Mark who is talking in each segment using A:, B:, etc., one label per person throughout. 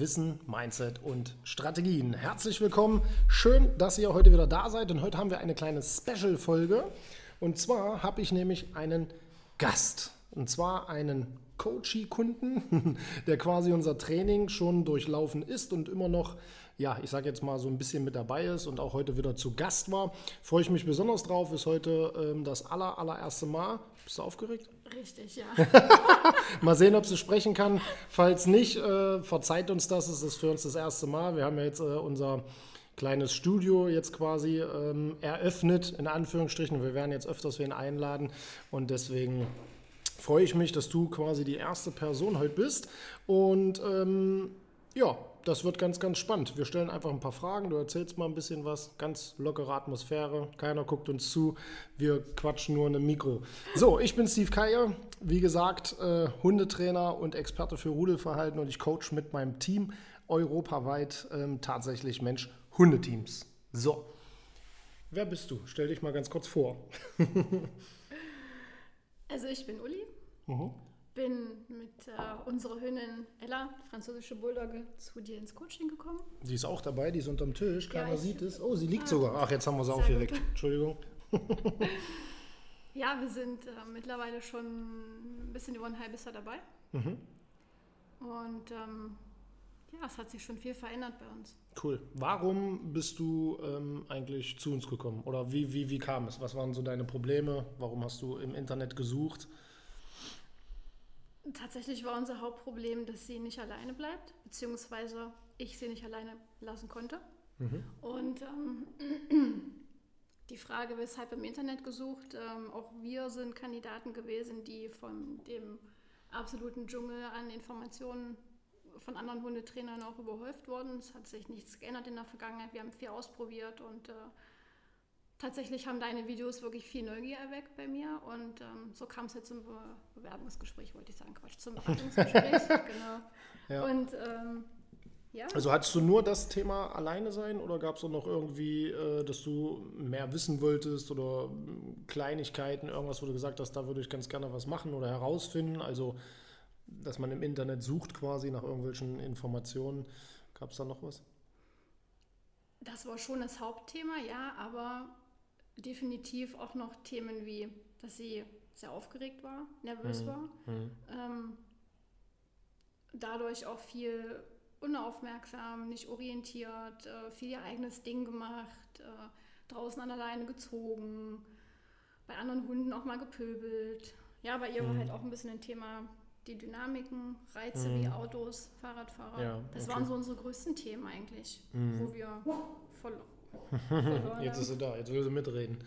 A: Wissen, Mindset und Strategien. Herzlich willkommen. Schön, dass ihr heute wieder da seid. Und heute haben wir eine kleine Special-Folge. Und zwar habe ich nämlich einen Gast. Und zwar einen Coachie-Kunden, der quasi unser Training schon durchlaufen ist und immer noch, ja, ich sage jetzt mal so ein bisschen mit dabei ist und auch heute wieder zu Gast war. Freue ich mich besonders drauf. Ist heute ähm, das aller, allererste Mal. Bist du aufgeregt?
B: Richtig, ja.
A: Mal sehen, ob sie sprechen kann. Falls nicht, äh, verzeiht uns das. Es ist für uns das erste Mal. Wir haben ja jetzt äh, unser kleines Studio jetzt quasi ähm, eröffnet, in Anführungsstrichen. Wir werden jetzt öfters wen einladen und deswegen freue ich mich, dass du quasi die erste Person heute bist. Und ähm, ja, das wird ganz, ganz spannend. Wir stellen einfach ein paar Fragen, du erzählst mal ein bisschen was, ganz lockere Atmosphäre, keiner guckt uns zu, wir quatschen nur in einem Mikro. So, ich bin Steve Keier, wie gesagt, äh, Hundetrainer und Experte für Rudelverhalten und ich coach mit meinem Team europaweit ähm, tatsächlich Mensch-Hundeteams. So, wer bist du? Stell dich mal ganz kurz vor.
B: also ich bin Uli. Mhm bin mit äh, unserer Hündin Ella, französische Bulldogge, zu dir ins Coaching gekommen.
A: Sie ist auch dabei, die ist unterm Tisch, keiner ja, sieht es. Oh, sie liegt ah, sogar. Ach, jetzt haben wir sie weg. Entschuldigung.
B: ja, wir sind äh, mittlerweile schon ein bisschen über ein halbes Jahr dabei. Mhm. Und ähm, ja, es hat sich schon viel verändert bei uns.
A: Cool. Warum bist du ähm, eigentlich zu uns gekommen? Oder wie, wie, wie kam es? Was waren so deine Probleme? Warum hast du im Internet gesucht?
B: Tatsächlich war unser Hauptproblem, dass sie nicht alleine bleibt, beziehungsweise ich sie nicht alleine lassen konnte. Mhm. Und ähm, die Frage, weshalb im Internet gesucht, ähm, auch wir sind Kandidaten gewesen, die von dem absoluten Dschungel an Informationen von anderen Hundetrainern auch überhäuft wurden. Es hat sich nichts geändert in der Vergangenheit. Wir haben viel ausprobiert und äh, tatsächlich haben deine Videos wirklich viel Neugier erweckt bei mir und ähm, so kam es jetzt zum Be Bewerbungsgespräch, wollte ich sagen, Quatsch, zum Beratungsgespräch, genau.
A: Ja. Und ähm, ja. Also hattest du nur das Thema alleine sein oder gab es auch noch irgendwie, äh, dass du mehr wissen wolltest oder hm, Kleinigkeiten, irgendwas, wo du gesagt hast, da würde ich ganz gerne was machen oder herausfinden? Also, dass man im Internet sucht quasi nach irgendwelchen Informationen. Gab es da noch was?
B: Das war schon das Hauptthema, ja, aber definitiv auch noch Themen wie, dass sie sehr aufgeregt war, nervös mhm. war. Mhm. Ähm, dadurch auch viel unaufmerksam, nicht orientiert, äh, viel ihr eigenes Ding gemacht, äh, draußen an alleine gezogen, bei anderen Hunden auch mal gepöbelt. Ja, bei ihr mhm. war halt auch ein bisschen ein Thema die Dynamiken, Reize wie mhm. Autos, Fahrradfahrer. Ja, das okay. waren so unsere größten Themen eigentlich, mhm. wo wir voll
A: jetzt ist sie da, jetzt will sie mitreden.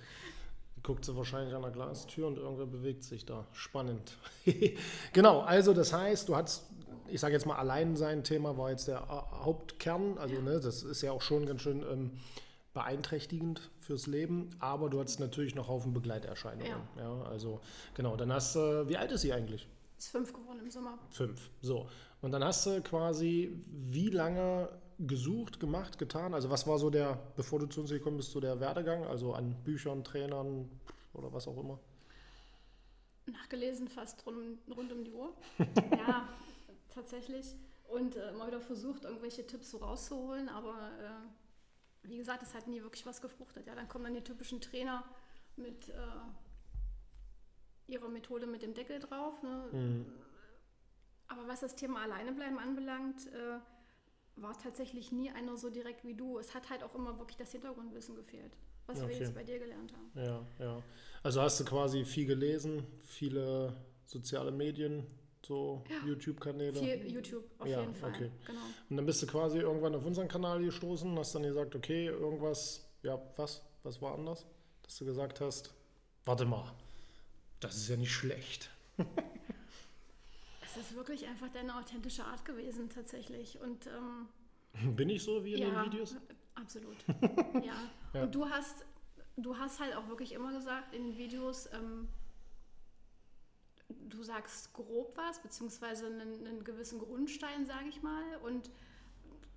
A: Guckt sie wahrscheinlich an der Glastür und irgendwer bewegt sich da. Spannend. genau, also das heißt, du hast, ich sage jetzt mal, allein sein Thema war jetzt der Hauptkern. Also, ne, das ist ja auch schon ganz schön ähm, beeinträchtigend fürs Leben, aber du hattest natürlich noch Haufen Begleiterscheinungen. Ja. ja also, genau, dann hast du, äh, wie alt ist sie eigentlich?
B: Ist fünf geworden im Sommer.
A: Fünf, so. Und dann hast du quasi, wie lange gesucht, gemacht, getan? Also was war so der, bevor du zu uns gekommen bist, so der Werdegang? Also an Büchern, Trainern oder was auch immer?
B: Nachgelesen fast rund, rund um die Uhr. ja, tatsächlich. Und äh, mal wieder versucht, irgendwelche Tipps so rauszuholen, aber äh, wie gesagt, es hat nie wirklich was gefruchtet. Ja, dann kommen dann die typischen Trainer mit äh, ihrer Methode mit dem Deckel drauf. Ne? Mhm. Aber was das Thema Alleinebleiben anbelangt, äh, war tatsächlich nie einer so direkt wie du. Es hat halt auch immer wirklich das Hintergrundwissen gefehlt, was okay. wir jetzt bei dir gelernt haben.
A: Ja, ja. Also hast du quasi viel gelesen, viele soziale Medien so YouTube-Kanäle?
B: Viel YouTube auf
A: Ja,
B: jeden Fall.
A: okay.
B: Genau.
A: Und dann bist du quasi irgendwann auf unseren Kanal gestoßen und hast dann gesagt, okay, irgendwas, ja, was? Was war anders? Dass du gesagt hast, warte mal, das ist ja nicht schlecht.
B: Es ist wirklich einfach deine authentische Art gewesen, tatsächlich. Und ähm,
A: Bin ich so wie in
B: ja,
A: den Videos?
B: absolut. ja.
A: Ja.
B: Und du hast, du hast halt auch wirklich immer gesagt in den Videos, ähm, du sagst grob was, beziehungsweise einen, einen gewissen Grundstein, sage ich mal, und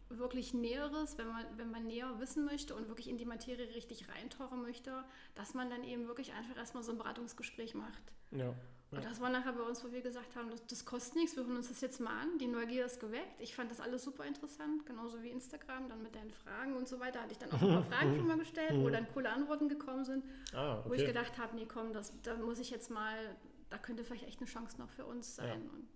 B: wirklich Näheres, wenn man, wenn man näher wissen möchte und wirklich in die Materie richtig reintauchen möchte, dass man dann eben wirklich einfach erstmal so ein Beratungsgespräch macht.
A: Ja.
B: Und das war nachher bei uns, wo wir gesagt haben, das, das kostet nichts, wir hören uns das jetzt mal an. Die Neugier ist geweckt. Ich fand das alles super interessant, genauso wie Instagram, dann mit deinen Fragen und so weiter. Hatte ich dann auch ein paar Fragen schon mal gestellt, wo dann coole Antworten gekommen sind,
A: Ah,
B: wo ich
A: okay.
B: gedacht habe, nee, komm, das, da muss ich jetzt mal, da könnte vielleicht echt eine Chance noch für uns sein. Und,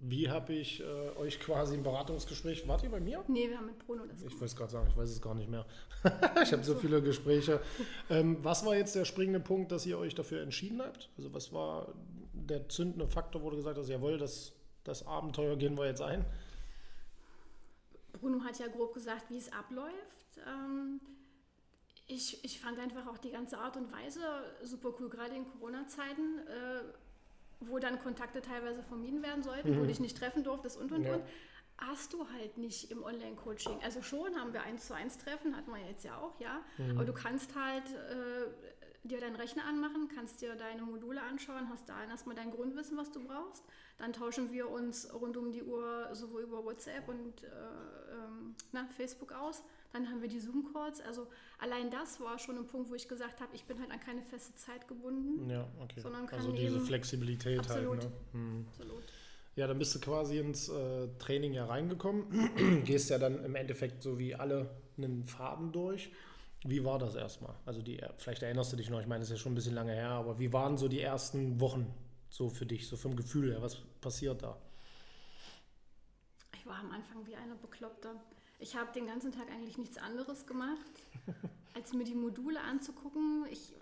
A: Wie habe ich äh, euch quasi im Beratungsgespräch, wart ihr bei mir?
B: nee, wir haben mit Bruno das
A: Ich wollte es gerade sagen, ich weiß es gar nicht mehr. ich habe so viele Gespräche. Ähm, was war jetzt der springende Punkt, dass ihr euch dafür entschieden habt? Also was war der zündende Faktor, wo du gesagt hast, jawohl, das, das Abenteuer gehen wir jetzt ein?
B: Bruno hat ja grob gesagt, wie es abläuft. Ähm, ich, ich fand einfach auch die ganze Art und Weise super cool, gerade in Corona-Zeiten, äh, wo dann Kontakte teilweise vermieden werden sollten, wo du dich nicht treffen durftest und und
A: Ja.
B: und. Hast du halt nicht im Online-Coaching. Also schon haben wir eins zu eins Treffen, hatten wir jetzt ja auch, ja. Aber du kannst halt äh, dir deinen Rechner anmachen, kannst dir deine Module anschauen, hast da erstmal dein Grundwissen, was du brauchst. Dann tauschen wir uns rund um die Uhr sowohl über WhatsApp und äh, ähm, na, Facebook aus. Dann haben wir die Zoom-Calls. Also allein das war schon ein Punkt, wo ich gesagt habe, ich bin halt an keine feste Zeit gebunden.
A: Ja, okay.
B: Sondern kann
A: also diese Flexibilität
B: Absolut.
A: halt. Ne? Hm.
B: Absolut.
A: Ja, dann bist du quasi ins äh, Training ja reingekommen. Gehst ja dann im Endeffekt so wie alle einen Faden durch. Wie war das erstmal? Also die, vielleicht erinnerst du dich noch, ich meine, das ist ja schon ein bisschen lange her, aber wie waren so die ersten Wochen so für dich, so vom Gefühl her? Was passiert da?
B: Ich war am Anfang wie eine Bekloppte. Ich habe den ganzen Tag eigentlich nichts anderes gemacht, als mir die Module anzugucken. Ich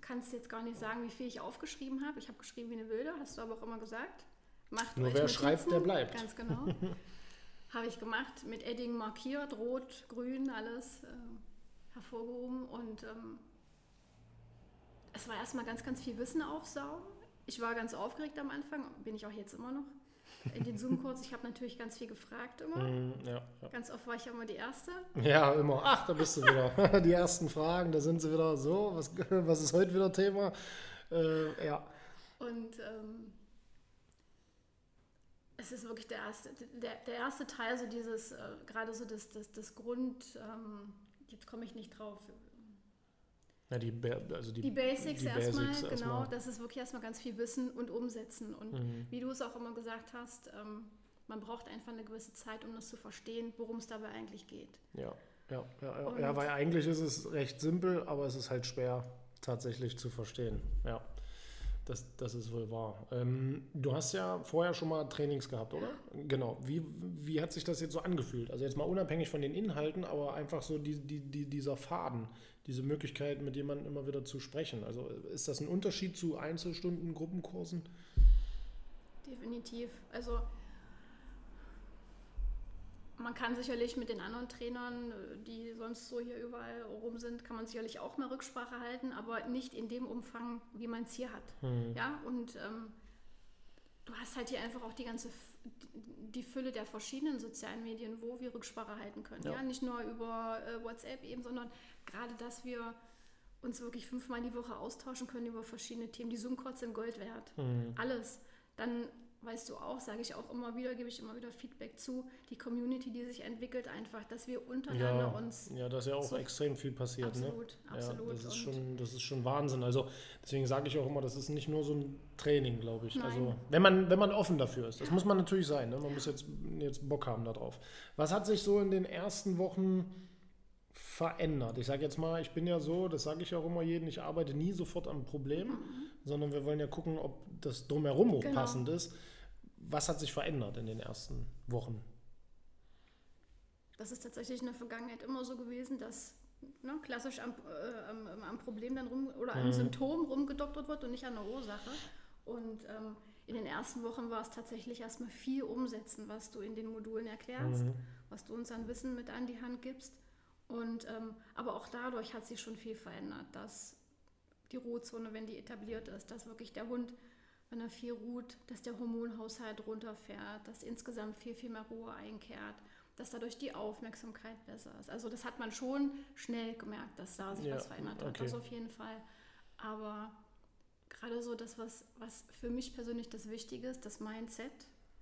B: kann es jetzt gar nicht sagen, wie viel ich aufgeschrieben habe. Ich habe geschrieben wie eine Wilde, hast du aber auch immer gesagt. Macht
A: Nur wer
B: Notizen.
A: schreibt, der bleibt.
B: Ganz genau. habe ich gemacht, mit Edding markiert, rot, grün, alles äh, hervorgehoben. Und ähm, es war erstmal ganz, ganz viel Wissen aufsaugen. Ich war ganz aufgeregt am Anfang, bin ich auch jetzt immer noch. In den Zoom-Codes, ich habe natürlich ganz viel gefragt immer.
A: Hm, ja, ja.
B: Ganz oft war ich ja immer die Erste.
A: ja, immer. Ach, da bist du wieder. die ersten Fragen, da sind sie wieder so. Was, was ist heute wieder Thema? Äh, ja.
B: Und ähm, es ist wirklich der erste, der, der erste Teil, so dieses, äh, gerade so das, das, das Grund, ähm, jetzt komme ich nicht drauf,
A: ja die, also die,
B: die Basics
A: die
B: erstmal,
A: Basics
B: genau,
A: erstmal.
B: das ist wirklich erstmal ganz viel Wissen und Umsetzen. Und
A: Mhm.
B: wie du es auch immer gesagt hast, ähm, man braucht einfach eine gewisse Zeit, um das zu verstehen, worum es dabei eigentlich geht.
A: Ja, ja, ja, ja. Ja, weil eigentlich ist es recht simpel, aber es ist halt schwer tatsächlich zu verstehen. Ja, das, das ist wohl wahr. Ähm, du hast ja vorher schon mal Trainings gehabt, oder? Genau. Wie, wie hat sich das jetzt so angefühlt? Also jetzt mal unabhängig von den Inhalten, aber einfach so die, die, die, dieser Faden, diese Möglichkeit, mit jemandem immer wieder zu sprechen. Also ist das ein Unterschied zu Einzelstunden, Gruppenkursen?
B: Definitiv. Also man kann sicherlich mit den anderen Trainern, die sonst so hier überall rum sind, kann man sicherlich auch mal Rücksprache halten, aber nicht in dem Umfang, wie man es hier hat. Ja, und ähm, du hast halt hier einfach auch die ganze die Fülle der verschiedenen sozialen Medien, wo wir Rücksprache halten können.
A: Ja.
B: Ja, nicht nur über äh, WhatsApp eben, sondern gerade, dass wir uns wirklich fünfmal die Woche austauschen können über verschiedene Themen. Die Zoom-Calls sind Gold wert. Alles. Dann weißt du auch, sage ich auch immer wieder, gebe ich immer wieder Feedback zu, die Community, die sich entwickelt, einfach, dass wir untereinander
A: Ja,
B: uns
A: ja, da ist ja auch
B: so-
A: extrem viel passiert. ne?
B: absolut, absolut.
A: Ja, das ist, schon, das ist schon Wahnsinn. Also deswegen sage ich auch immer, das ist nicht nur so ein Training, glaube ich.
B: Nein.
A: Also wenn man, wenn man offen dafür ist. Das muss man natürlich sein. Ne? Man muss jetzt, jetzt Bock haben darauf. Was hat sich so in den ersten Wochen verändert? Ich sage jetzt mal, ich bin ja so, das sage ich auch immer jedem, ich arbeite nie sofort am Problem, sondern wir wollen ja gucken, ob das drumherum auch
B: Genau.
A: passend ist. Was hat sich verändert in den ersten Wochen?
B: Das ist tatsächlich in der Vergangenheit immer so gewesen, dass ne, klassisch am, äh, am Problem dann rum oder am
A: Mhm.
B: Symptom rumgedoktert wird und nicht an der Ursache. Und ähm, in den ersten Wochen war es tatsächlich erstmal viel umsetzen, was du in den Modulen erklärst, mhm. was du uns an Wissen mit an die Hand gibst. Und ähm, aber auch dadurch hat sich schon viel verändert, dass die Ruhezone, wenn die etabliert ist, dass wirklich der Hund, wenn er viel ruht, dass der Hormonhaushalt runterfährt, dass insgesamt viel, viel mehr Ruhe einkehrt, dass dadurch die Aufmerksamkeit besser ist. Also das hat man schon schnell gemerkt, dass da sich ja, was verändert hat. Okay. Das auf jeden Fall. Aber gerade so das, was, was für mich persönlich das Wichtige ist, das Mindset,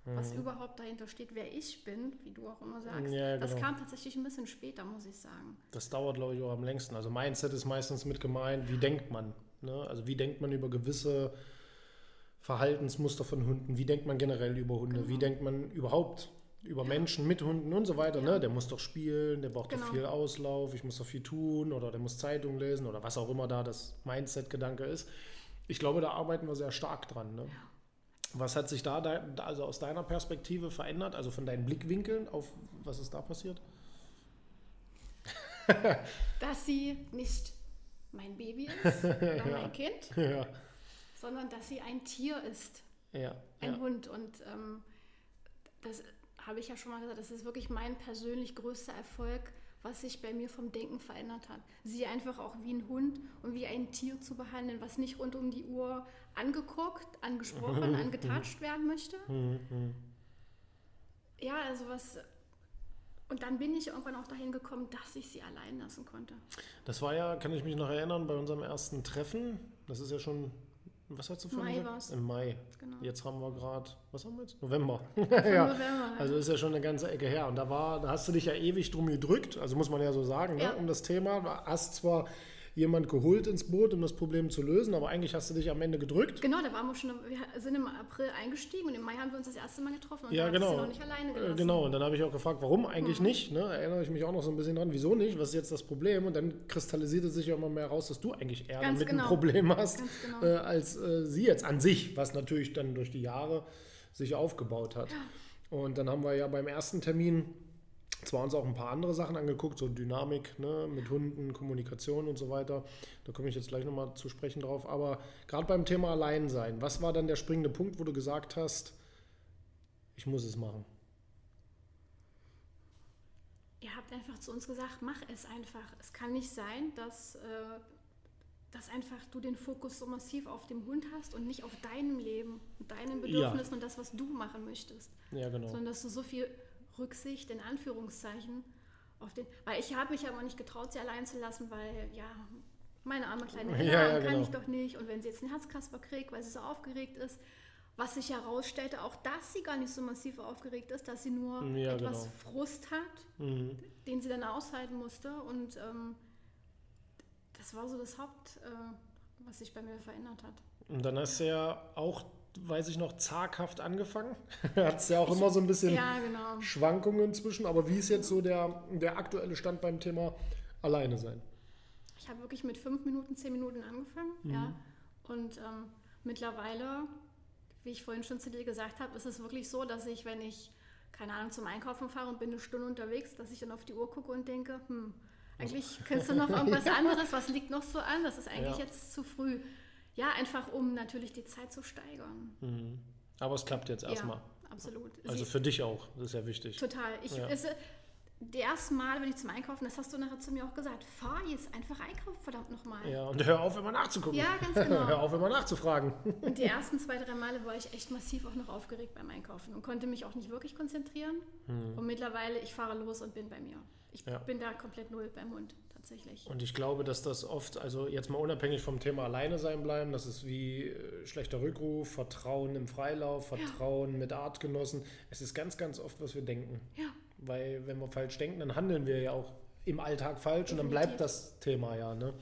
B: mhm. was überhaupt dahinter steht, wer ich bin, wie du auch immer sagst, ja, genau. das kam tatsächlich ein bisschen später, muss ich sagen.
A: Das dauert, glaube ich, auch am längsten. Also Mindset ist meistens mit gemeint, wie denkt man? Ne? Also wie denkt man über gewisse Verhaltensmuster von Hunden? Wie denkt man generell über Hunde? Genau. Wie denkt man überhaupt über ja. Menschen mit Hunden und so weiter. Ne? Ja. Ne? Der muss doch spielen, der braucht genau. doch viel Auslauf, ich muss doch viel tun oder der muss Zeitung lesen oder was auch immer da das Mindset-Gedanke ist. Ich glaube, da arbeiten wir sehr stark dran. Ne? Ja. Was hat sich da, also aus deiner Perspektive verändert, also von deinen Blickwinkeln auf was ist da passiert?
B: dass sie nicht mein Baby ist oder ja. mein Kind, ja. sondern dass sie ein Tier ist. Ja. Ein Hund. Und ähm, das habe ich ja schon mal gesagt, das ist wirklich mein persönlich größter Erfolg, was sich bei mir vom Denken verändert hat. Sie einfach auch wie ein Hund und wie ein Tier zu behandeln, was nicht rund um die Uhr angeguckt, angesprochen, angetatscht werden möchte. Ja, also was. Und dann bin ich irgendwann auch dahin gekommen, dass ich sie allein lassen konnte.
A: Das war ja, kann ich mich noch erinnern, bei unserem ersten Treffen. Das ist ja schon was hast du für Mai war Im Mai. Genau. Jetzt haben wir gerade, was haben wir jetzt? November. ja. November. Also ist ja schon eine ganze Ecke her. Und da war, da hast du dich ja ewig drum gedrückt, also muss man ja so sagen, ne, ja. Ne, um das Thema. Hast zwar jemand geholt ins Boot, um das Problem zu lösen, aber eigentlich hast du dich am Ende gedrückt.
B: Genau, da waren wir schon, wir sind im April eingestiegen und im Mai haben wir uns das erste Mal getroffen und
A: ja, genau. noch nicht alleine äh, gelassen. Genau, und dann habe ich auch gefragt, warum eigentlich mhm. nicht? Ne? Erinnere ich mich auch noch so ein bisschen dran, wieso nicht? Was ist jetzt das Problem? Und dann kristallisierte sich ja immer mehr raus, dass du eigentlich eher Ganz damit genau. ein Problem hast, genau. äh, als äh, sie jetzt an sich, was natürlich dann durch die Jahre sich aufgebaut hat. Ja. Und dann haben wir ja beim ersten Termin zwar uns auch ein paar andere Sachen angeguckt, so Dynamik ne, mit Hunden, Kommunikation und so weiter. Da komme ich jetzt gleich nochmal zu sprechen drauf. Aber gerade beim Thema Alleinsein, was war dann der springende Punkt, wo du gesagt hast, ich muss es machen?
B: Ihr habt einfach zu uns gesagt, mach es einfach. Es kann nicht sein, dass, äh, dass einfach du den Fokus so massiv auf dem Hund hast und nicht auf deinem Leben und deinen Bedürfnissen ja. und das, was du machen möchtest. Ja, genau. Sondern dass du so viel Rücksicht in Anführungszeichen auf den, weil ich habe mich aber nicht getraut, sie allein zu lassen, weil ja, meine arme kleine Ella ja, ja, kann genau. ich doch nicht und wenn sie jetzt einen Herzkasper kriegt, weil sie so aufgeregt ist, was sich herausstellte, auch dass sie gar nicht so massiv aufgeregt ist, dass sie nur ja, etwas genau. Frust hat, mhm. den sie dann aushalten musste und ähm, das war so das Haupt, äh, was sich bei mir verändert hat.
A: Und dann hast du ja auch weiß ich noch, zaghaft angefangen. Hat es ja auch immer so ein bisschen ja, genau. Schwankungen zwischen. Aber wie ist jetzt so der, der aktuelle Stand beim Thema Alleine sein?
B: Ich habe wirklich mit fünf Minuten, zehn Minuten angefangen. Mhm. Ja. Und ähm, mittlerweile, wie ich vorhin schon zu dir gesagt habe, ist es wirklich so, dass ich, wenn ich, keine Ahnung, zum Einkaufen fahre und bin eine Stunde unterwegs, dass ich dann auf die Uhr gucke und denke, hm, eigentlich könntest du noch irgendwas anderes, was liegt noch so an? Das ist eigentlich ja. jetzt zu früh. Ja, einfach um natürlich die Zeit zu steigern.
A: Mhm. Aber es klappt jetzt erstmal.
B: Ja, absolut.
A: Also Sie, für dich auch, das ist ja wichtig.
B: Total. Ich, ja. es, ersten Mal, wenn ich zum Einkaufen, das hast du nachher zu mir auch gesagt, fahr jetzt einfach einkaufen, verdammt nochmal.
A: Ja, und hör auf, immer nachzugucken.
B: Ja, ganz genau.
A: hör auf, immer nachzufragen.
B: Und die ersten zwei, drei Male war ich echt massiv auch noch aufgeregt beim Einkaufen und konnte mich auch nicht wirklich konzentrieren. Hm. Und mittlerweile, ich fahre los und bin bei mir. Ich ja. bin da komplett null beim Hund tatsächlich.
A: Und ich glaube, dass das oft, also jetzt mal unabhängig vom Thema alleine sein bleiben, das ist wie äh, schlechter Rückruf, Vertrauen im Freilauf, Vertrauen ja. mit Artgenossen. Es ist ganz, ganz oft, was wir denken. Ja. Weil wenn wir falsch denken, dann handeln wir ja auch im Alltag falsch Definitiv. und dann bleibt das Thema ja. Ne?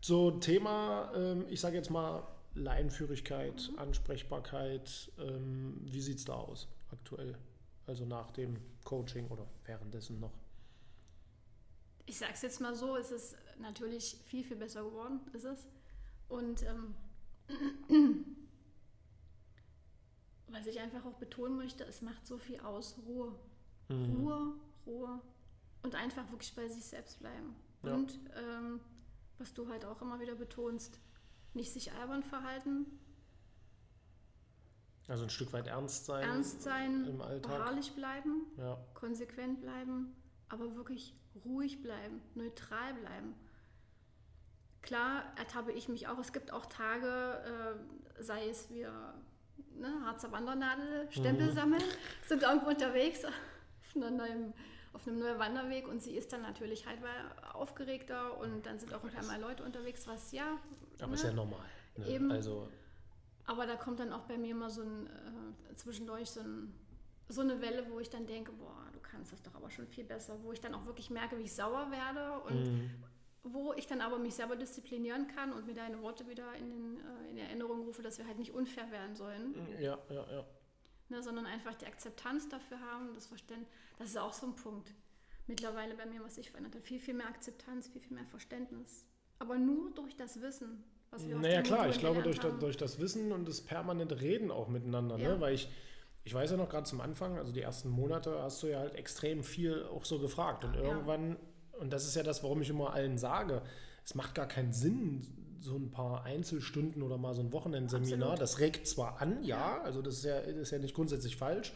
A: So Thema, ähm, ich sage jetzt mal Leinführigkeit, mhm. Ansprechbarkeit, ähm, wie sieht es da aus aktuell? Also nach dem Coaching oder währenddessen noch?
B: Ich sage es jetzt mal so, es ist natürlich viel, viel besser geworden, ist es. Und ähm, was ich einfach auch betonen möchte, es macht so viel aus, Ruhe. Mhm. Ruhe, Ruhe und einfach wirklich bei sich selbst bleiben. Ja. Und ähm, was du halt auch immer wieder betonst, nicht sich albern verhalten,
A: Also ein Stück weit ernst sein.
B: Ernst sein,
A: im Alltag.
B: beharrlich bleiben,
A: Ja.
B: konsequent bleiben, aber wirklich ruhig bleiben, neutral bleiben. Klar ertappe ich mich auch. Es gibt auch Tage, äh, sei es wir ne, Harzer Wandernadel, Stempel sammeln, sind irgendwo unterwegs auf, neuen, auf einem neuen Wanderweg und sie ist dann natürlich halt mal aufgeregter und dann sind auch auf einmal Leute unterwegs, was ja.
A: Aber
B: ne,
A: ist ja normal. Ne?
B: Eben.
A: Also,
B: aber da kommt dann auch bei mir mal so ein, äh, zwischendurch so, ein, so eine Welle, wo ich dann denke, boah, du kannst das doch aber schon viel besser, wo ich dann auch wirklich merke, wie ich sauer werde und
A: Mhm.
B: wo ich dann aber mich selber disziplinieren kann und mir deine Worte wieder in, den, äh, in Erinnerung rufe, dass wir halt nicht unfair werden sollen,
A: ja, ja, ja.
B: ne, sondern einfach die Akzeptanz dafür haben, das Verständnis, das ist auch so ein Punkt. Mittlerweile bei mir, was sich verändert hat, viel, viel mehr Akzeptanz, viel, viel mehr Verständnis. Aber nur durch das Wissen, was wir
A: Naja, klar, ich glaube, durch, da, durch das Wissen und das permanente Reden auch miteinander,
B: Ja.
A: ne? weil ich, ich weiß ja noch gerade zum Anfang, also die ersten Monate hast du ja halt extrem viel auch so gefragt und
B: Ja.
A: irgendwann, und das ist ja das, warum ich immer allen sage, es macht gar keinen Sinn, so ein paar Einzelstunden oder mal so ein Wochenendseminar,
B: Absolut.
A: das regt zwar an, ja, also das ist ja, das ist ja nicht grundsätzlich falsch,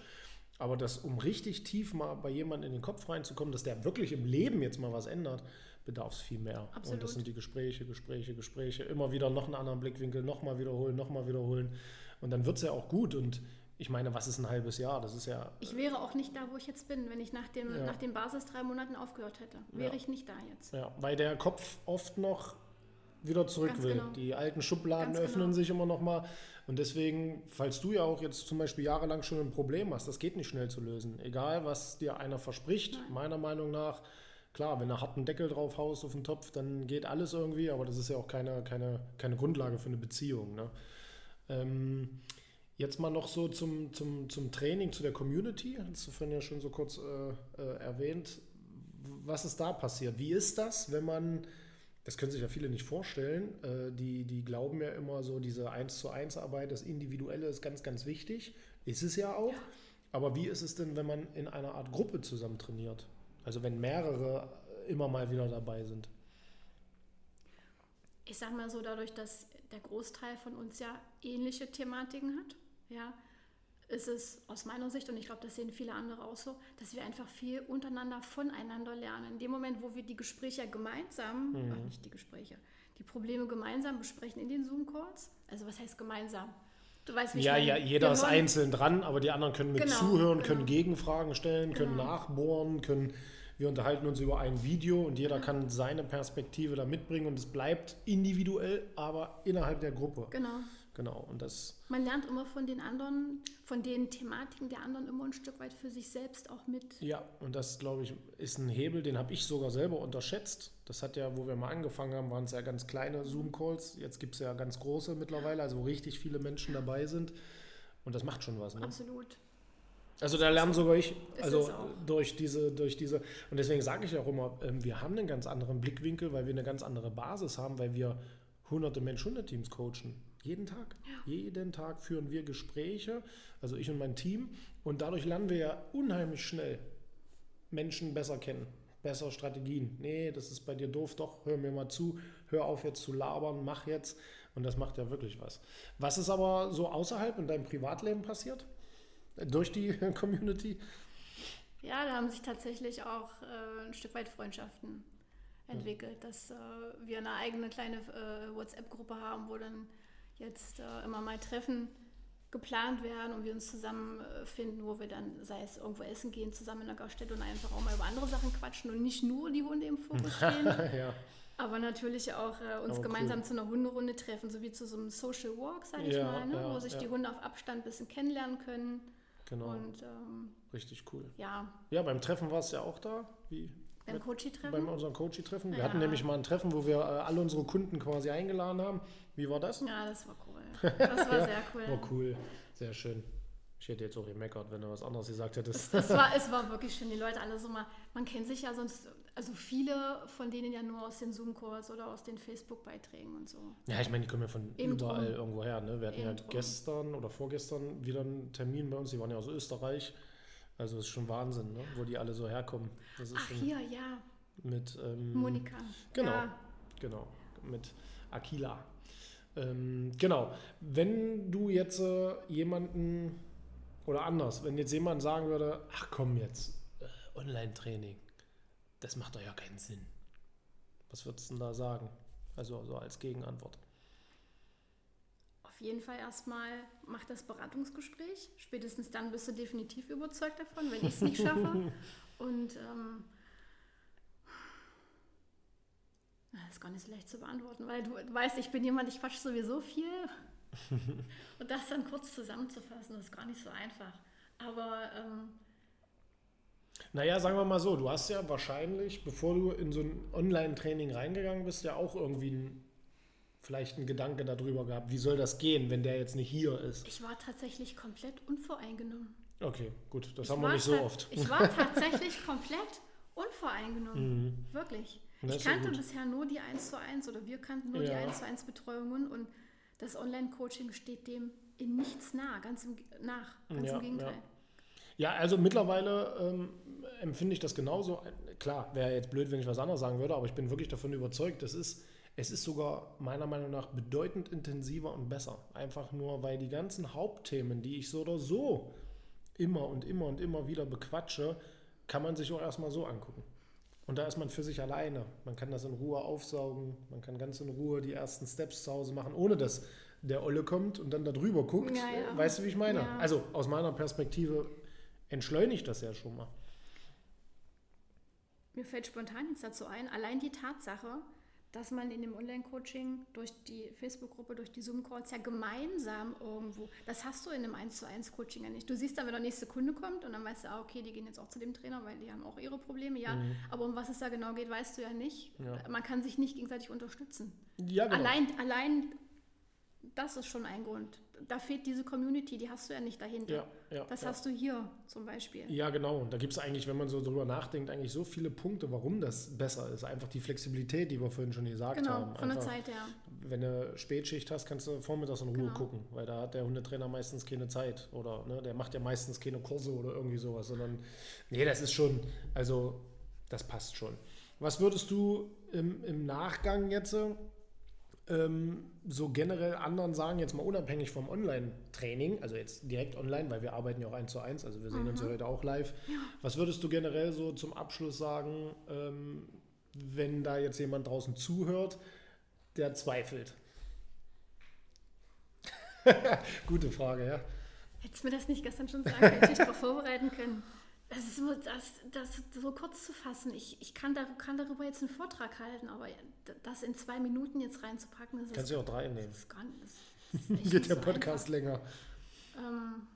A: aber das, um richtig tief mal bei jemandem in den Kopf reinzukommen, dass der wirklich im Leben jetzt mal was ändert, bedarf es viel mehr. Und
B: Absolut.
A: das sind die Gespräche, Gespräche, Gespräche, immer wieder noch einen anderen Blickwinkel, nochmal wiederholen, nochmal wiederholen. Und dann wird es ja auch gut. Und ich meine, was ist ein halbes Jahr? Das ist ja.
B: Ich wäre auch nicht da, wo ich jetzt bin, wenn ich nach, dem,
A: Ja.
B: nach den Basis drei Monaten aufgehört hätte. Wäre
A: Ja.
B: ich nicht da jetzt.
A: Ja, weil der Kopf oft noch wieder zurück
B: Ganz
A: will.
B: genau.
A: Die alten Schubladen
B: Ganz
A: öffnen
B: genau.
A: sich immer noch mal. Und deswegen, falls du ja auch jetzt zum Beispiel jahrelang schon ein Problem hast, das geht nicht schnell zu lösen. Egal, was dir einer verspricht,
B: Nein.
A: meiner Meinung nach, klar, wenn du harten Deckel drauf haust auf den Topf, dann geht alles irgendwie, aber das ist ja auch keine, keine, keine Grundlage für eine Beziehung. Ne? Ähm, jetzt mal noch so zum, zum, zum Training, zu der Community, hast du vorhin ja schon so kurz äh, äh, erwähnt. Was ist da passiert? Wie ist das, wenn man, das können sich ja viele nicht vorstellen, äh, die, die glauben ja immer so, diese 1 zu 1 Arbeit, das Individuelle ist ganz, ganz wichtig. Ist es ja auch. Aber wie ist es denn, wenn man in einer Art Gruppe zusammen trainiert? Also wenn mehrere immer mal wieder dabei sind.
B: Ich sag mal so, dadurch, dass der Großteil von uns ja ähnliche Thematiken hat, ja, ist es aus meiner Sicht, und ich glaube, das sehen viele andere auch so, dass wir einfach viel untereinander voneinander lernen. In dem Moment, wo wir die Gespräche gemeinsam,
A: Mhm.
B: ach, nicht die Gespräche, die Probleme gemeinsam besprechen in den Zoom-Calls. Also was heißt gemeinsam? Du weißt, wie
A: Ja, ja, jeder
B: Wir
A: ist einzeln dran, aber die anderen können mit
B: Genau,
A: zuhören,
B: genau.
A: können Gegenfragen stellen, können
B: Genau.
A: nachbohren, können. Wir unterhalten uns über ein Video und jeder kann seine Perspektive da mitbringen und es bleibt individuell, aber innerhalb der Gruppe.
B: Genau.
A: Genau. Und das,
B: Man lernt immer von den anderen, von den Thematiken der anderen immer ein Stück weit für sich selbst auch mit.
A: ja, und das, glaube ich, ist ein Hebel, den habe ich sogar selber unterschätzt. Das hat ja, wo wir mal angefangen haben, waren es ja ganz kleine Zoom-Calls. Jetzt gibt es ja ganz große mittlerweile, also wo richtig viele Menschen dabei sind. Und das macht schon was. Ne?
B: Absolut.
A: Also da lernen sogar ich, also durch diese, durch diese, und deswegen sage ich auch immer, ähm, wir haben einen ganz anderen Blickwinkel, weil wir eine ganz andere Basis haben, weil wir hunderte Mensch, hundert Teams coachen. Jeden Tag. Jeden Tag führen wir Gespräche, also ich und mein Team, und dadurch lernen wir ja unheimlich schnell Menschen besser kennen, besser Strategien. Nee, das ist bei dir doof, doch, hör mir mal zu, hör auf jetzt zu labern, mach jetzt. Und das macht ja wirklich was. Was ist aber so außerhalb in deinem Privatleben passiert? Durch die Community?
B: Ja, da haben sich tatsächlich auch äh, ein Stück weit Freundschaften entwickelt, dass äh, wir eine eigene kleine äh, WhatsApp-Gruppe haben, wo dann jetzt äh, immer mal Treffen geplant werden und wir uns zusammenfinden, wo wir dann, sei es irgendwo essen gehen, zusammen in der Gaststätte und einfach auch mal über andere Sachen quatschen und nicht nur die Hunde im Fokus stehen,
A: ja.
B: aber natürlich auch äh, uns
A: Aber
B: gemeinsam
A: cool.
B: zu einer Hunderunde treffen, sowie zu so einem Social Walk, sage ich
A: Ja,
B: mal, ne?
A: ja,
B: wo sich die Hunde auf Abstand ein bisschen kennenlernen können
A: Genau.
B: und ähm,
A: Richtig cool.
B: ja,
A: Ja, beim Treffen war es ja auch da, wie
B: beim Coachy-Treffen.
A: beim unserem Coachy-Treffen. Wir
B: Ja.
A: hatten nämlich mal ein Treffen, wo wir äh, alle unsere Kunden quasi eingeladen haben. Wie war das?
B: Ja, das war cool. Das war
A: Ja,
B: sehr cool.
A: War cool. Sehr schön. Ich hätte jetzt auch gemeckert, wenn du was anderes gesagt hättest.
B: Es war, es war wirklich schön, die Leute alle so mal, man kennt sich ja sonst, also viele von denen ja nur aus den Zoom-Calls oder aus den Facebook-Beiträgen und so.
A: Ja, ich meine, die kommen ja von
B: Eben
A: überall
B: drum.
A: irgendwo her. Ne? Wir hatten ja
B: Eben drum.
A: gestern oder vorgestern wieder einen Termin bei uns. Die waren ja aus Österreich. Also ist schon Wahnsinn, ne? wo die alle so herkommen.
B: Ach,
A: schon
B: hier, ja,
A: mit ähm,
B: Monika.
A: Genau.
B: Ja,
A: Genau, mit Aquila. Ähm, genau. Wenn du jetzt äh, jemanden oder anders, wenn jetzt jemand sagen würde, ach komm jetzt, äh, Online-Training, das macht doch ja keinen Sinn. Was würdest du denn da sagen? Also, also als Gegenantwort.
B: Jeden Fall erstmal mach das Beratungsgespräch. Spätestens dann bist du definitiv überzeugt davon, wenn ich es nicht schaffe. Und ähm, das ist gar nicht so leicht zu beantworten, weil du weißt, ich bin jemand, ich quatsch sowieso viel. Und das dann kurz zusammenzufassen, ist gar nicht so einfach. Aber ähm,
A: naja, sagen wir mal so, du hast ja wahrscheinlich, bevor du in so ein Online-Training reingegangen bist, ja auch irgendwie ein, vielleicht einen Gedanke darüber gehabt, wie soll das gehen, wenn der jetzt nicht hier ist.
B: Ich war tatsächlich komplett unvoreingenommen.
A: Okay, gut, das ich haben wir nicht so oft.
B: Ich war tatsächlich komplett unvoreingenommen. Mhm. Wirklich. Ich kannte bisher nur die 1 zu 1 oder wir kannten nur ja. die 1 zu 1 Betreuungen und das Online-Coaching steht dem in nichts nah, ganz im, nach, ganz ja, im Gegenteil.
A: Ja. Ja, also mittlerweile ähm, empfinde ich das genauso. Klar, wäre jetzt blöd, wenn ich was anderes sagen würde, aber ich bin wirklich davon überzeugt, das ist, es ist sogar meiner Meinung nach bedeutend intensiver und besser. Einfach nur, weil die ganzen Hauptthemen, die ich so oder so immer und immer und immer wieder bequatsche, kann man sich auch erstmal so angucken. Und da ist man für sich alleine. Man kann das in Ruhe aufsaugen, man kann ganz in Ruhe die ersten Steps zu Hause machen, ohne dass der Olle kommt und dann da drüber guckt. Ja, ja. Weißt du, wie ich meine? Ja. Also aus meiner Perspektive entschleunigt das ja schon mal.
B: Mir fällt spontan jetzt dazu ein, allein die Tatsache, dass man in dem Online-Coaching durch die Facebook-Gruppe, durch die Zoom-Calls ja gemeinsam irgendwo, das hast du in einem 1 zu 1 Coaching ja nicht. Du siehst dann, wenn der nächste Kunde kommt und dann weißt du, ah, okay, die gehen jetzt auch zu dem Trainer, weil die haben auch ihre Probleme, ja. Mhm. Aber um was es da genau geht, weißt du ja nicht. Ja. Man kann sich nicht gegenseitig unterstützen. Ja, genau. Allein, allein das ist schon ein Grund. Da fehlt diese Community, die hast du ja nicht dahinter. Ja, ja, das ja. hast du hier zum Beispiel.
A: Ja, genau. Und da gibt es eigentlich, wenn man so drüber nachdenkt, eigentlich so viele Punkte, warum das besser ist. Einfach die Flexibilität, die wir vorhin schon gesagt genau, haben.
B: Genau, von der Zeit her.
A: Wenn du Spätschicht hast, kannst du vormittags in Ruhe genau. gucken, weil da hat der Hundetrainer meistens keine Zeit oder ne, der macht ja meistens keine Kurse oder irgendwie sowas, sondern nee, das ist schon, also das passt schon. Was würdest du im, im Nachgang jetzt so generell anderen sagen, jetzt mal unabhängig vom Online-Training, also jetzt direkt online, weil wir arbeiten ja auch eins zu eins, also wir sehen mhm. uns ja heute auch live. Ja. Was würdest du generell so zum Abschluss sagen, ähm, wenn da jetzt jemand draußen zuhört, der zweifelt? Gute Frage, ja.
B: Hättest du mir das nicht gestern schon sagen können, hätte ich darauf vorbereiten können. Das ist so, das, das so kurz zu fassen. Ich, ich kann, da, kann darüber jetzt einen Vortrag halten, aber das in zwei Minuten jetzt reinzupacken, das
A: Kannst
B: du
A: auch drei nehmen. Das, gar, das Geht der so Podcast einfach. länger. Ähm,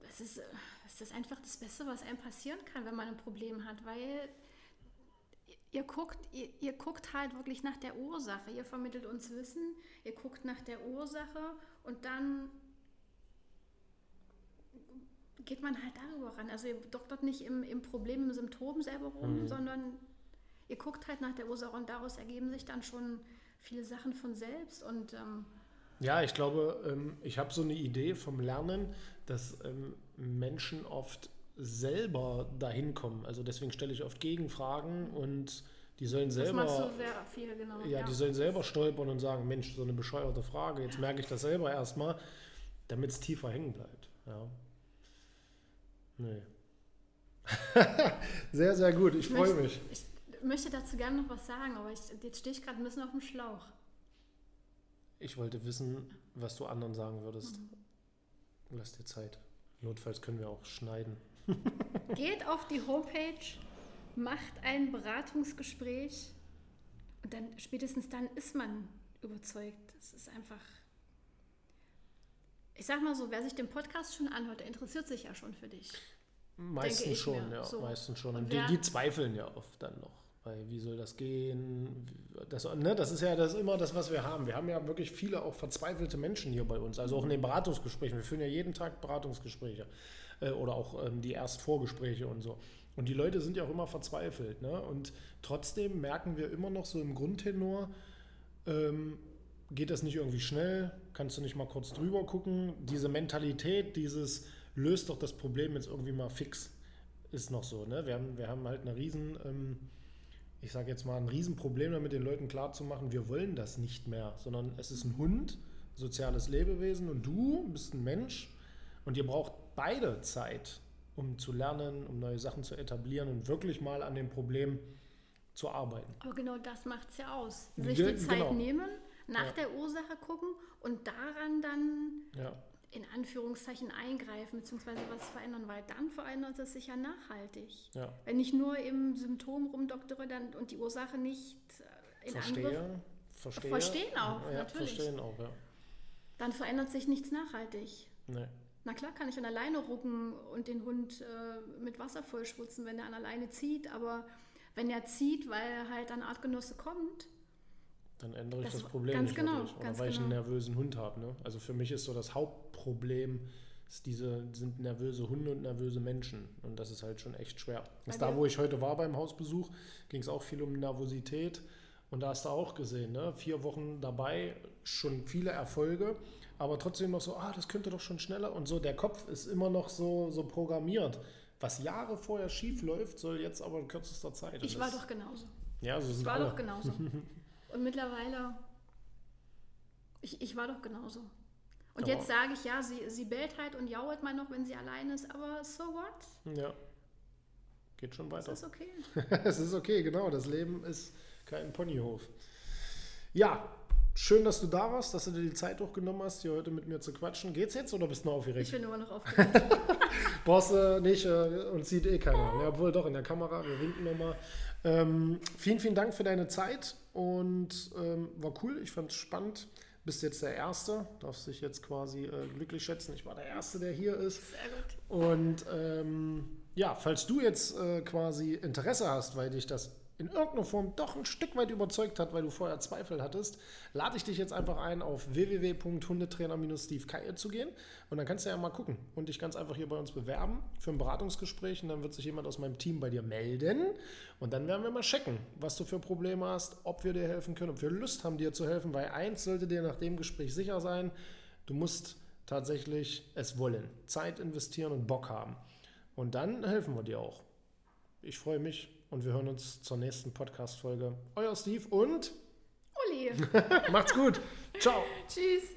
B: das, ist, das ist einfach das Beste, was einem passieren kann, wenn man ein Problem hat, weil ihr guckt, ihr, ihr guckt halt wirklich nach der Ursache. Ihr vermittelt uns Wissen, ihr guckt nach der Ursache und dann geht man halt darüber ran. Also ihr doktert nicht im, im Problem, im Symptom selber rum, mhm. sondern ihr guckt halt nach der Ursache und daraus ergeben sich dann schon viele Sachen von selbst. Und ähm,
A: ja, ich glaube, ähm, ich habe so eine Idee vom Lernen, dass ähm, Menschen oft selber dahin kommen. Also deswegen stelle ich oft Gegenfragen und die sollen selber. Das machst du sehr viel, genau. Ja, ja, die sollen selber stolpern und sagen, Mensch, so eine bescheuerte Frage. Jetzt merke ich das selber erstmal, damit es tiefer hängen bleibt. Ja. Nee. sehr, sehr gut. Ich, ich freue mich.
B: Ich möchte dazu gerne noch was sagen, aber ich, jetzt stehe ich gerade ein bisschen auf dem Schlauch.
A: Ich wollte wissen, was du anderen sagen würdest. Mhm. Lass dir Zeit. Notfalls können wir auch schneiden.
B: Geht auf die Homepage, macht ein Beratungsgespräch und dann spätestens dann ist man überzeugt. Es ist einfach ich sag mal so, wer sich den Podcast schon anhört, der interessiert sich ja schon für dich.
A: Meistens schon, mir. ja, so. meistens schon. Und, Und die, die, zweifeln ja oft dann noch. Weil wie soll das gehen? Das, ne, das ist ja das ist immer das, was wir haben. Wir haben ja wirklich viele auch verzweifelte Menschen hier bei uns. Also auch in den Beratungsgesprächen. Wir führen ja jeden Tag Beratungsgespräche. Äh, oder auch ähm, die Erstvorgespräche und so. Und die Leute sind ja auch immer verzweifelt. Ne? Und trotzdem merken wir immer noch so im Grundtenor, ähm, geht das nicht irgendwie schnell? Kannst du nicht mal kurz drüber gucken? Diese Mentalität, dieses löst doch das Problem jetzt irgendwie mal fix, ist noch so. Ne? Wir, haben, wir haben halt eine riesen ähm, ich sage jetzt mal, ein Riesenproblem damit, den Leuten klarzumachen, wir wollen das nicht mehr, sondern es ist ein Hund, soziales Lebewesen und du bist ein Mensch und ihr braucht beide Zeit, um zu lernen, um neue Sachen zu etablieren und wirklich mal an dem Problem zu arbeiten.
B: Aber genau das macht es ja aus. Sich die Zeit genau. nehmen, nach ja. der Ursache gucken und daran dann ja. in Anführungszeichen eingreifen bzw. was verändern, weil dann verändert es sich ja nachhaltig. Ja. Wenn ich nur im Symptom rumdoktere dann, und die Ursache nicht äh, in
A: Verstehe.
B: Angriff
A: Verstehe.
B: Verstehen auch,
A: ja,
B: natürlich.
A: Verstehen auch, ja.
B: Dann verändert sich nichts nachhaltig.
A: Nee.
B: Na klar kann ich an alleine rucken und den Hund äh, mit Wasser vollschmutzen, wenn er an alleine zieht, aber wenn er zieht, weil er halt an Artgenosse kommt,
A: dann ändere ich das, das Problem ganz nicht
B: genau,
A: wirklich. Oder
B: ganz
A: weil ich einen genau. nervösen Hund habe. Ne? Also für mich ist so das Hauptproblem, diese, sind nervöse Hunde und nervöse Menschen. Und das ist halt schon echt schwer. Das da, wo ich heute war beim Hausbesuch, ging es auch viel um Nervosität. Und da hast du auch gesehen, ne? vier Wochen dabei, schon viele Erfolge, aber trotzdem noch so, ah, das könnte doch schon schneller. Und so, der Kopf ist immer noch so, so programmiert. Was Jahre vorher schief läuft, soll jetzt aber in kürzester Zeit.
B: Ich war doch genauso.
A: Ja, so sind
B: ich war
A: alle.
B: doch genauso. Und mittlerweile, ich, ich war doch genauso. Und aber jetzt sage ich, ja, sie, sie bellt halt und jauert mal noch, wenn sie allein ist, aber so what?
A: Ja. Geht schon weiter.
B: Es ist okay.
A: es ist okay, genau. Das Leben ist kein Ponyhof. Ja, schön, dass du da warst, dass du dir die Zeit durchgenommen hast, hier heute mit mir zu quatschen. Geht's jetzt oder bist du noch aufgeregt?
B: Ich bin immer noch aufgeregt.
A: Brauchst du nicht äh, und sieht eh keiner. Ja, obwohl doch in der Kamera, wir winken nochmal. Ähm, vielen, vielen Dank für deine Zeit und ähm, war cool. Ich fand es spannend. Bist jetzt der Erste, darfst dich jetzt quasi äh, glücklich schätzen. Ich war der Erste, der hier ist.
B: Sehr gut.
A: Und ähm, ja, falls du jetzt äh, quasi Interesse hast, weil dich das in irgendeiner Form doch ein Stück weit überzeugt hat, weil du vorher Zweifel hattest, lade ich dich jetzt einfach ein, auf www.hundetrainer-steve zu gehen. Und dann kannst du ja mal gucken und dich ganz einfach hier bei uns bewerben für ein Beratungsgespräch. Und dann wird sich jemand aus meinem Team bei dir melden. Und dann werden wir mal checken, was du für Probleme hast, ob wir dir helfen können, ob wir Lust haben, dir zu helfen, weil eins sollte dir nach dem Gespräch sicher sein, du musst tatsächlich es wollen, Zeit investieren und Bock haben. Und dann helfen wir dir auch. Ich freue mich und wir hören uns zur nächsten Podcast-Folge. Euer Steve und
B: Uli.
A: Macht's gut. Ciao.
B: Tschüss.